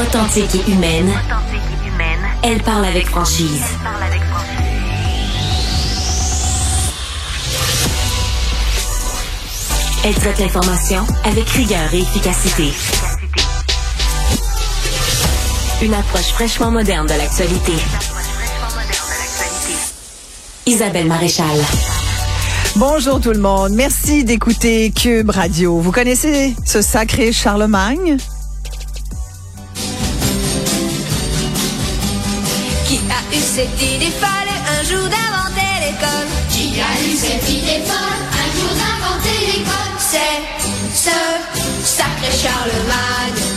Authentique et humaine. Elle parle avec franchise. Elle traite l'information avec rigueur et efficacité. Une approche fraîchement moderne de l'actualité. Isabelle Maréchal. Bonjour tout le monde. Merci d'écouter Cube Radio. Vous connaissez ce sacré Charlemagne? Eu cette idée folle un jour d'inventer l'école. Qui a eu cette idée folle? Un jour d'inventer l'école. C'est ce sacré Charlemagne, sacré Charlemagne.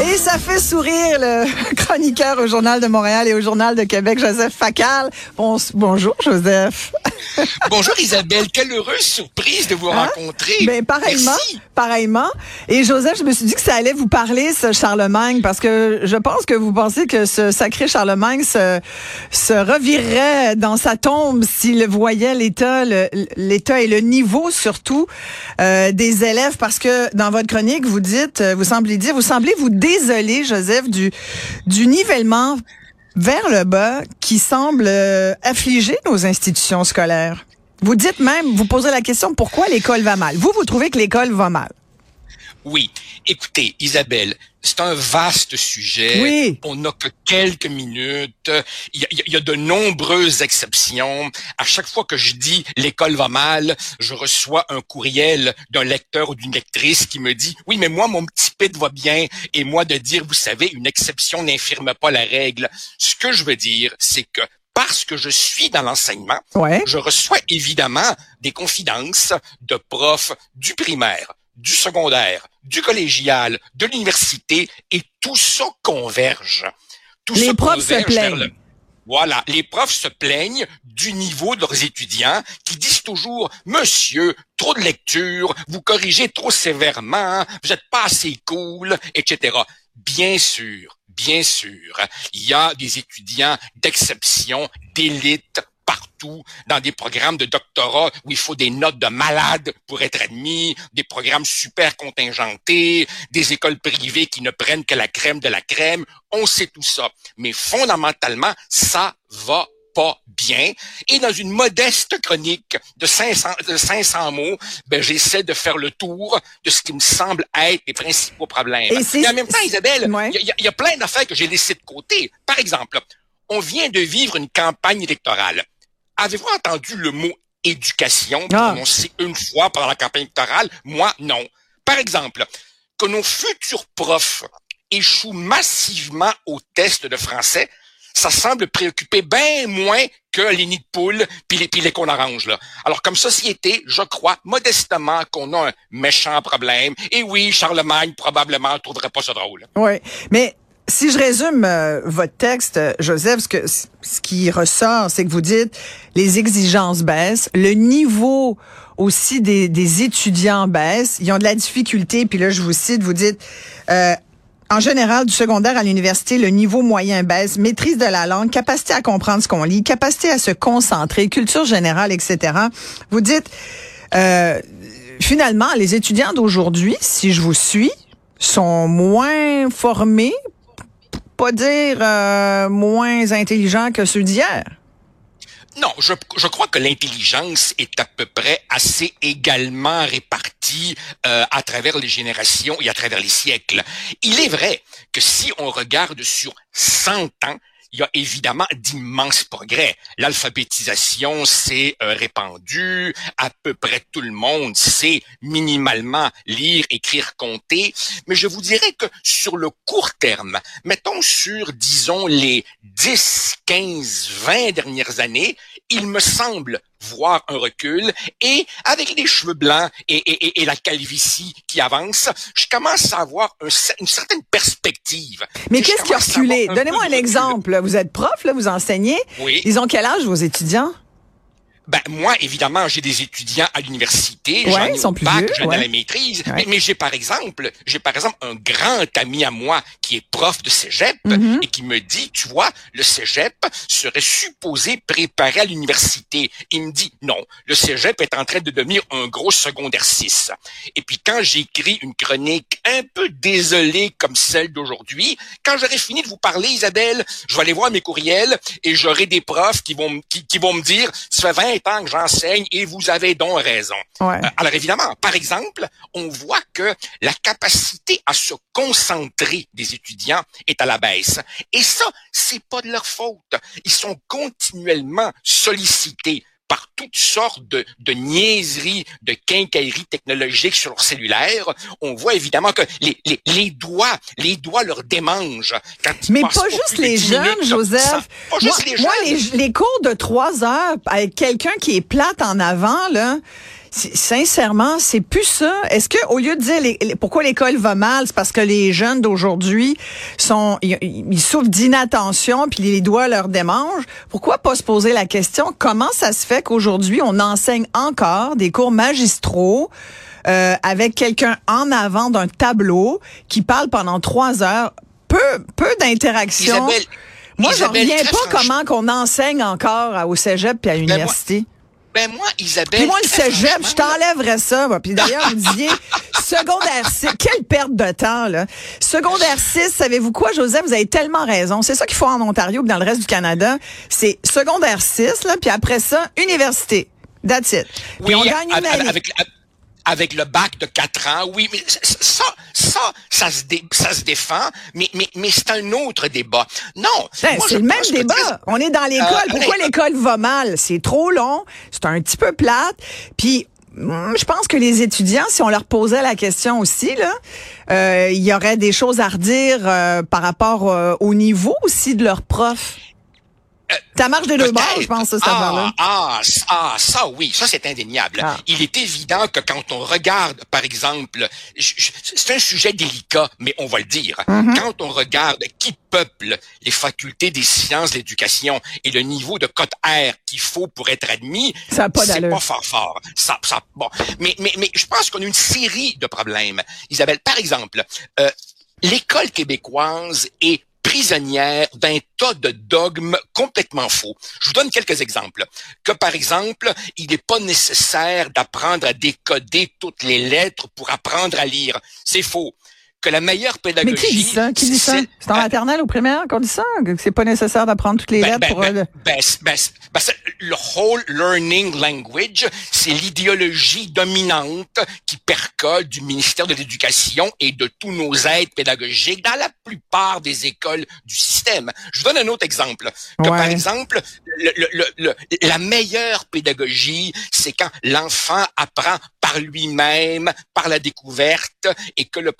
Et ça fait sourire le chroniqueur au Journal de Montréal et au Journal de Québec, Joseph Facal. Bon, bonjour, Joseph. Bonjour Isabelle, quelle heureuse surprise de vous Hein? rencontrer. Ben, pareillement, Merci. pareillement. Et Joseph, je me suis dit que ça allait vous parler, ce Charlemagne, parce que je pense que vous pensez que ce sacré Charlemagne se, se revirerait dans sa tombe s'il voyait l'état, l'état et le niveau surtout euh, des élèves, parce que dans votre chronique, vous dites, vous semblez dire, vous semblez vous désoler, Joseph, du, du nivellement vers le bas qui semble euh, affliger nos institutions scolaires. Vous dites même, vous posez la question pourquoi l'école va mal? Vous, vous trouvez que l'école va mal. Oui, écoutez Isabelle, c'est un vaste sujet. Oui. On n'a que quelques minutes. Il y, a, il y a de nombreuses exceptions. À chaque fois que je dis l'école va mal, je reçois un courriel d'un lecteur ou d'une lectrice qui me dit oui, mais moi mon petit pit va bien et moi de dire vous savez une exception n'infirme pas la règle. Ce que je veux dire, c'est que parce que je suis dans l'enseignement, Ouais. je reçois évidemment des confidences de profs du primaire, du secondaire, du collégial, de l'université, et tout ça converge. Tout Les ça profs se converge vers plaignent. le- Voilà, les profs se plaignent du niveau de leurs étudiants qui disent toujours Monsieur, trop de lecture, vous corrigez trop sévèrement, vous êtes pas assez cool, etc. Bien sûr, bien sûr, il y a des étudiants d'exception, d'élite partout, dans des programmes de doctorat où il faut des notes de malade pour être admis, des programmes super contingentés, des écoles privées qui ne prennent que la crème de la crème. On sait tout ça. Mais fondamentalement, ça va pas bien. Et dans une modeste chronique de 500, de 500 mots, ben, j'essaie de faire le tour de ce qui me semble être les principaux problèmes. Et en même temps, Isabelle, il Ouais. y, a- il y a plein d'affaires que j'ai laissées de côté. Par exemple, on vient de vivre une campagne électorale. Avez-vous entendu le mot éducation Ah. prononcé une fois pendant la campagne électorale? Moi, non. Par exemple, que nos futurs profs échouent massivement aux tests de français, ça semble préoccuper bien moins que les nids de poules puis les, puis les qu'on arrange là. Alors comme société, je crois modestement qu'on a un méchant problème. Et oui, Charlemagne probablement ne trouverait pas ça drôle. Oui. Mais si je résume euh, votre texte, Joseph, ce, que, ce qui ressort, c'est que vous dites les exigences baissent, le niveau aussi des, des étudiants baisse, ils ont de la difficulté, puis là, je vous cite, vous dites... Euh, en général, du secondaire à l'université, le niveau moyen baisse, maîtrise de la langue, capacité à comprendre ce qu'on lit, capacité à se concentrer, culture générale, etc. Vous dites, euh, finalement, les étudiants d'aujourd'hui, si je vous suis, sont moins formés, pas dire euh, moins intelligents que ceux d'hier? Non, je, je crois que l'intelligence est à peu près assez également répartie euh, à travers les générations et à travers les siècles. Il est vrai que si on regarde sur 100 ans, il y a évidemment d'immenses progrès. L'alphabétisation s'est euh, répandue, à peu près tout le monde sait minimalement lire, écrire, compter, mais je vous dirais que sur le court terme, mettons sur, disons, les 10, 15, 20 dernières années, il me semble voir un recul et avec les cheveux blancs et, et, et- et la calvitie qui avance, je commence à avoir un une certaine perspective. Mais qu'est-ce qui a reculé? un Donnez-moi un recul. exemple. Vous êtes prof, là, vous enseignez. Oui. Ils ont quel âge, vos étudiants? Ben moi, évidemment, j'ai des étudiants à l'université, Ouais, j'en ai ils sont au bac, j'en ai à la maîtrise, Ouais. mais, mais j'ai par exemple, j'ai par exemple un grand ami à moi qui est prof de cégep Mhm. et qui me dit, tu vois, le cégep serait supposé préparer à l'université. Il me dit non, le cégep est en train de devenir un gros secondaire 6. Et puis quand j'écris une chronique un peu désolée comme celle d'aujourd'hui, quand j'aurai fini de vous parler, Isabelle, je vais aller voir mes courriels et j'aurai des profs qui vont, qui, qui vont me dire, ça fait 20 ans que j'enseigne et vous avez donc raison. Ouais. Euh, alors évidemment, par exemple, on voit que la capacité à se concentrer des étudiants est à la baisse. Et ça, c'est pas de leur faute. Ils sont continuellement sollicités par toutes sortes de, de niaiseries, de quincailleries technologiques sur leur cellulaire. On voit évidemment que les, les, les doigts, les doigts leur démangent. Quand ils Mais pas juste les 10 jeunes, minutes, Joseph. ça- pas moi, juste les moi, jeunes. les, les cours de trois heures avec quelqu'un qui est plate en avant, là, sincèrement, c'est plus ça. Est-ce que au lieu de dire les- les- pourquoi l'école va mal, c'est parce que les jeunes d'aujourd'hui sont ils, ils souffrent d'inattention puis les doigts leur démangent. Pourquoi pas se poser la question comment ça se fait qu'aujourd'hui on enseigne encore des cours magistraux euh, avec quelqu'un en avant d'un tableau qui parle pendant trois heures, peu peu d'interaction? Isabelle, Moi, je Isabelle, reviens très pas comment qu'on enseigne encore à- au cégep puis à l'université. Ben moi, Isabelle. Puis moi, le cégep, je t'enlèverais ça. moi. Puis d'ailleurs, vous disiez, secondaire 6, quelle perte de temps, là. Secondaire 6, savez-vous quoi, Joseph? Vous avez tellement raison. C'est ça qu'il faut en Ontario et dans le reste du Canada. C'est secondaire 6, là, puis après ça, université. That's it. Puis Oui, on gagne une avec, année. avec, avec le bac de 4 ans, oui, mais ça, ça, ça se, dé- ça se défend, mais, mais, mais c'est un autre débat. Non. Ben, c'est le même débat. très- On est dans l'école. Euh, Pourquoi l'école va mal? C'est trop long. C'est un petit peu plate. Puis, hum, je pense que les étudiants, si on leur posait la question aussi, là, euh, il y aurait des choses à redire euh, par rapport euh, au niveau aussi de leurs profs. Ça marche des deux bords, je pense, cette ah, affaire-là. Ah, ça, ah, ça, oui, ça c'est indéniable. Ah. Il est évident que quand on regarde, par exemple, c'est un sujet délicat, mais on va le dire. Mm-hmm. Quand on regarde qui peuple les facultés des sciences l'éducation et le niveau de cote R qu'il faut pour être admis, Ça pas c'est pas fort fort. Ça, ça, bon, mais, mais, mais je pense qu'on a une série de problèmes. Isabelle, par exemple, euh, l'école québécoise est prisonnière d'un tas de dogmes complètement faux. Je vous donne quelques exemples. Que par exemple, il n'est pas nécessaire d'apprendre à décoder toutes les lettres pour apprendre à lire. C'est faux. Que la meilleure Mais pédagogie... qui dit ça? Qui dit ça? c'est- en maternelle ou primaire qu'on dit ça? Que c'est pas nécessaire d'apprendre toutes les ben, lettres ben, pour... ben, euh, ben, c'est- ben, ben, c'est- le whole learning language, c'est l'idéologie dominante qui percole du ministère de l'Éducation et de tous nos aides pédagogiques dans la plupart des écoles du système. Je vous donne un autre exemple. Que, Ouais. Par exemple, le- le- le- le- la meilleure pédagogie, c'est quand l'enfant apprend par lui-même, par la découverte, et que le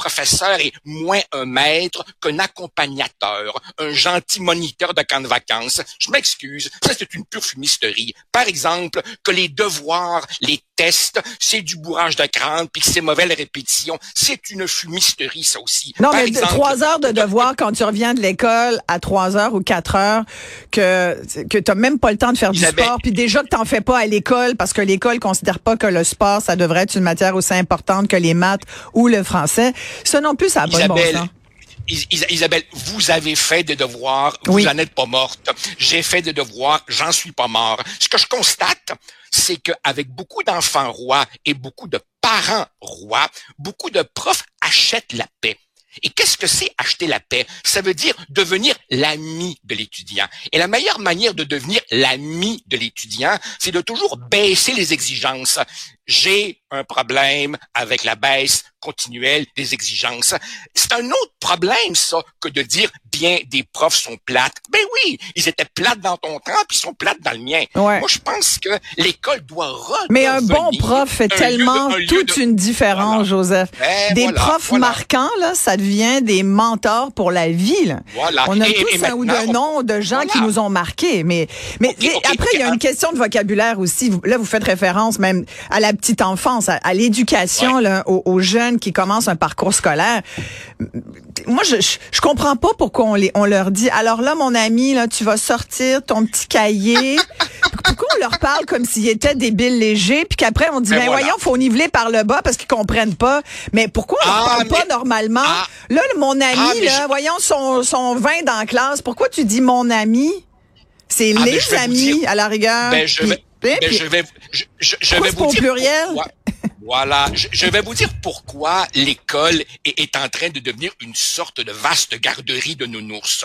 professeur est moins un maître qu'un accompagnateur, un gentil moniteur de camp de vacances. Je m'excuse, ça c'est une pure fumisterie. Par exemple, que les devoirs, les tests, c'est du bourrage de crâne, puis que c'est mauvaise répétition, c'est une fumisterie ça aussi. Non, Par mais exemple, trois heures de devoir quand tu reviens de l'école à trois heures ou quatre heures, que que t'as même pas le temps de faire du Isabelle- sport, puis déjà que t'en fais pas à l'école parce que l'école considère pas que le sport ça devrait être une matière aussi importante que les maths ou le français. Ça non plus, ça a pas de bon Isabelle, sens. Vous avez fait des devoirs, Oui. vous n'en êtes pas morte. J'ai fait des devoirs, j'en suis pas mort. Ce que je constate, c'est qu'avec beaucoup d'enfants rois et beaucoup de parents rois, beaucoup de profs achètent la paix. Et qu'est-ce que c'est acheter la paix? Ça veut dire devenir l'ami de l'étudiant. Et la meilleure manière de devenir l'ami de l'étudiant, c'est de toujours baisser les exigences. J'ai un problème avec la baisse continuelle des exigences. C'est un autre problème, ça, que de dire, bien, des profs sont plates. Ben oui, ils étaient plates dans ton temps, puis ils sont plates dans le mien. Ouais. Moi, je pense que l'école doit Mais un bon prof fait un lieu tellement de- un lieu toute de- une différence, Voilà. Joseph. Ben, des voilà, profs voilà. marquants, là, ça devient des mentors pour la vie. Là. Voilà. On a Et- tous et un ou deux noms de gens qui nous ont marqués. Mais, mais après, il y a une question de vocabulaire aussi. Là, vous faites référence même à la petite enfance, à, à l'éducation, là, aux, aux jeunes qui commencent un parcours scolaire. Moi, je, je, je comprends pas pourquoi on, les, on leur dit, alors là, mon ami, là, tu vas sortir ton petit cahier. pourquoi on leur parle comme s'ils étaient des billes légers, puis qu'après, on dit, Ben ben, voilà. voyons, faut niveler par le bas parce qu'ils comprennent pas. Mais pourquoi on leur Ah, parle pas normalement? Ah. Là, mon ami, Ah, mais là, je- voyons son, son vin dans la classe, pourquoi tu dis mon ami? C'est Ah, les amis, dire- à la rigueur. Ben, je Puis- vais, je vais, je, je, vais vous dire pluriel? pourquoi. Voilà, je, je vais vous dire pourquoi l'école est, est en train de devenir une sorte de vaste garderie de nounours.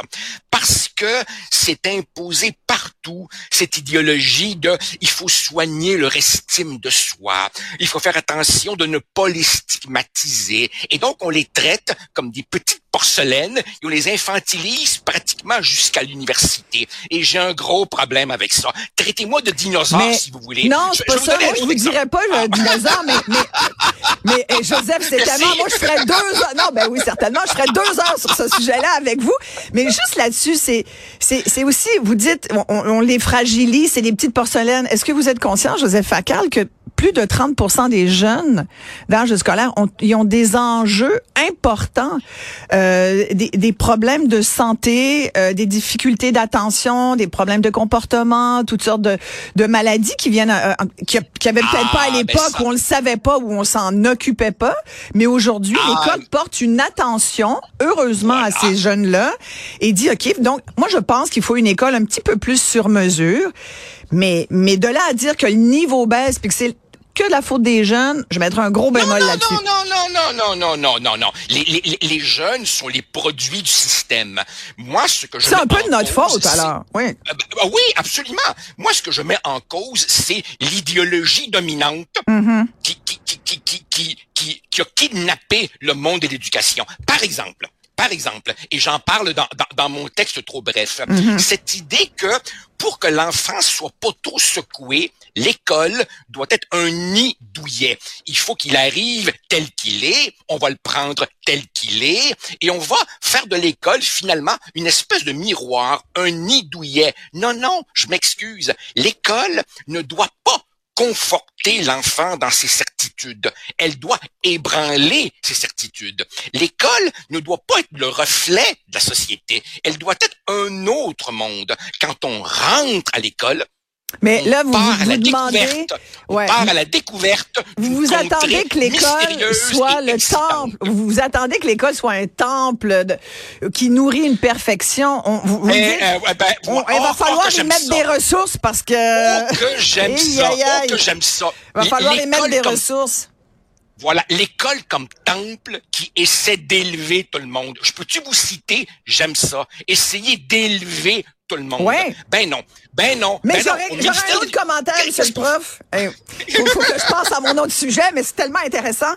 Parce que c'est imposé partout cette idéologie de il faut soigner leur estime de soi, il faut faire attention de ne pas les stigmatiser, et donc on les traite comme des petites et on les infantilise pratiquement jusqu'à l'université. Et j'ai un gros problème avec ça. Traitez-moi de dinosaure Mais- si vous voulez. Non, Je- c'est je pas vous ça. donnerai Moi, je vous dirais pas le dinosaure, mais, mais, mais eh, Joseph, c'est tellement. Moi, je ferais deux heures. Non, ben oui, certainement. Je ferais deux heures sur ce sujet-là avec vous. Mais juste là-dessus, c'est, c'est, c'est aussi, vous dites, on, on les fragilise, c'est des petites porcelaines. Est-ce que vous êtes conscient, Joseph Facal, que plus de 30% des jeunes d'âge scolaire ont, ils ont des enjeux importants, euh, des, des problèmes de santé, euh, des difficultés d'attention, des problèmes de comportement, toutes sortes de, de maladies qui viennent, euh, qui, qui avaient peut-être Ah, pas à ben l'époque ça. où on le savait pas, où on s'en occupait pas, mais aujourd'hui Ah. l'école porte une attention, heureusement à ces jeunes-là, et dit ok, donc moi je pense qu'il faut une école un petit peu plus sur mesure, mais mais de là à dire que le niveau baisse puis que c'est que la faute des jeunes. Je mettrai un gros bémol là-dessus. Non, non, non, non, non, non, non, non, non. les, les, les, jeunes sont les produits du système. Moi, ce que je C'est un peu de notre faute, alors. Oui. Euh, oui, absolument. Moi, ce que je mets en cause, c'est l'idéologie dominante mm-hmm. qui, qui, qui, qui, qui, qui, qui a kidnappé le monde de l'éducation. Par exemple, par exemple, et j'en parle dans, dans, dans mon texte trop bref, cette idée que pour que l'enfant soit pas trop secoué, l'école doit être un nid douillet. Il faut qu'il arrive tel qu'il est, on va le prendre tel qu'il est, et on va faire de l'école finalement une espèce de miroir, un nid douillet. Non, non, je m'excuse. L'école ne doit pas conforter l'enfant dans ses certitudes. Elle doit ébranler ses certitudes. L'école ne doit pas être le reflet de la société. Elle doit être un autre monde. Quand on rentre à l'école, Mais on là, vous part vous, à la vous demandez, découverte. On Ouais. part à la découverte. vous vous attendez que l'école soit le temple. Vous vous attendez que l'école soit un temple de- qui nourrit une perfection. On, vous, vous Eh, dites, euh, ben, on- oh, il va oh, falloir que y mettre ça. des ressources parce que. Oh, que j'aime ça. Oh, que j'aime ça. Il va falloir y mettre des comme ressources. Voilà, l'école comme temple qui essaie d'élever tout le monde. Je peux-tu vous citer, j'aime ça, essayer d'élever tout le monde. Ouais. Ben non, ben non. Mais ben j'aurais un autre commentaire, monsieur le prof? Il faut, faut que je passe à mon autre sujet, mais c'est tellement intéressant.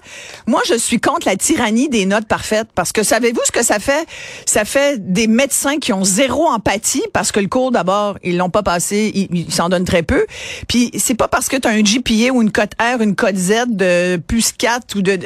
Moi, je suis contre la tyrannie des notes parfaites parce que savez-vous ce que ça fait? Ça fait des médecins qui ont zéro empathie parce que le cours, d'abord, ils l'ont pas passé, ils s'en donnent très peu. Puis c'est pas parce que tu as un GPA ou une cote R, une cote Z de plus 4 ou de,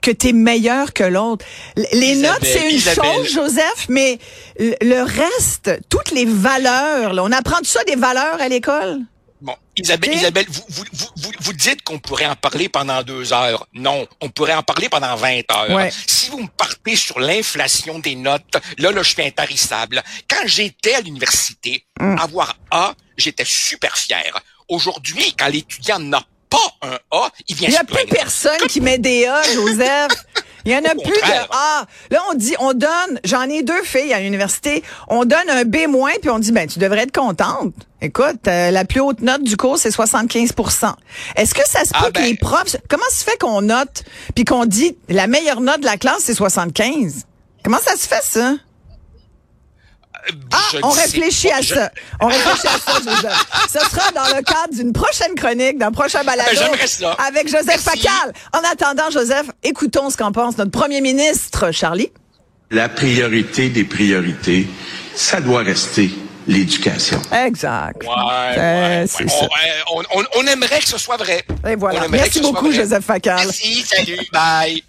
que tu es meilleur que l'autre. Les Isabelle, notes, c'est une Isabelle. chose, Joseph, mais le reste, toutes les valeurs, là, on apprend tout ça des valeurs à l'école? Bon, Isabelle, Isabelle, vous, vous, vous, vous, vous dites qu'on pourrait en parler pendant deux heures. Non, on pourrait en parler pendant 20 heures. Ouais. Si vous me partez sur l'inflation des notes, là, là, je suis intarissable. Quand j'étais à l'université, Mm. avoir A, j'étais super fier. Aujourd'hui, quand l'étudiant n'a pas un A, il vient Il n'y a plus personne qui met des A, Joseph. Il y en a plus de. A. Là, on dit, on donne, j'en ai deux filles à l'université, on donne un B moins, puis on dit, ben, tu devrais être contente. Écoute, euh, la plus haute note du cours, c'est 75% Est-ce que ça se peut Ah, que ben- les profs, comment se fait qu'on note, puis qu'on dit, la meilleure note de la classe, c'est 75? Comment ça se fait, ça? Ah, Je on réfléchit pas. à Je- ça. On réfléchit à ça, Joseph. Ce sera dans le cadre d'une prochaine chronique, d'un prochain balado. Ben, j'aimerais ça. Avec Joseph Merci. Facal. En attendant, Joseph, écoutons ce qu'en pense notre premier ministre, Charlie. La priorité des priorités, ça doit rester l'éducation. Exact. Ouais, Euh, ouais, c'est ouais. ça. On, on- on- on aimerait que ce soit vrai. Et voilà. Merci beaucoup. Joseph Facal. Merci, salut, bye.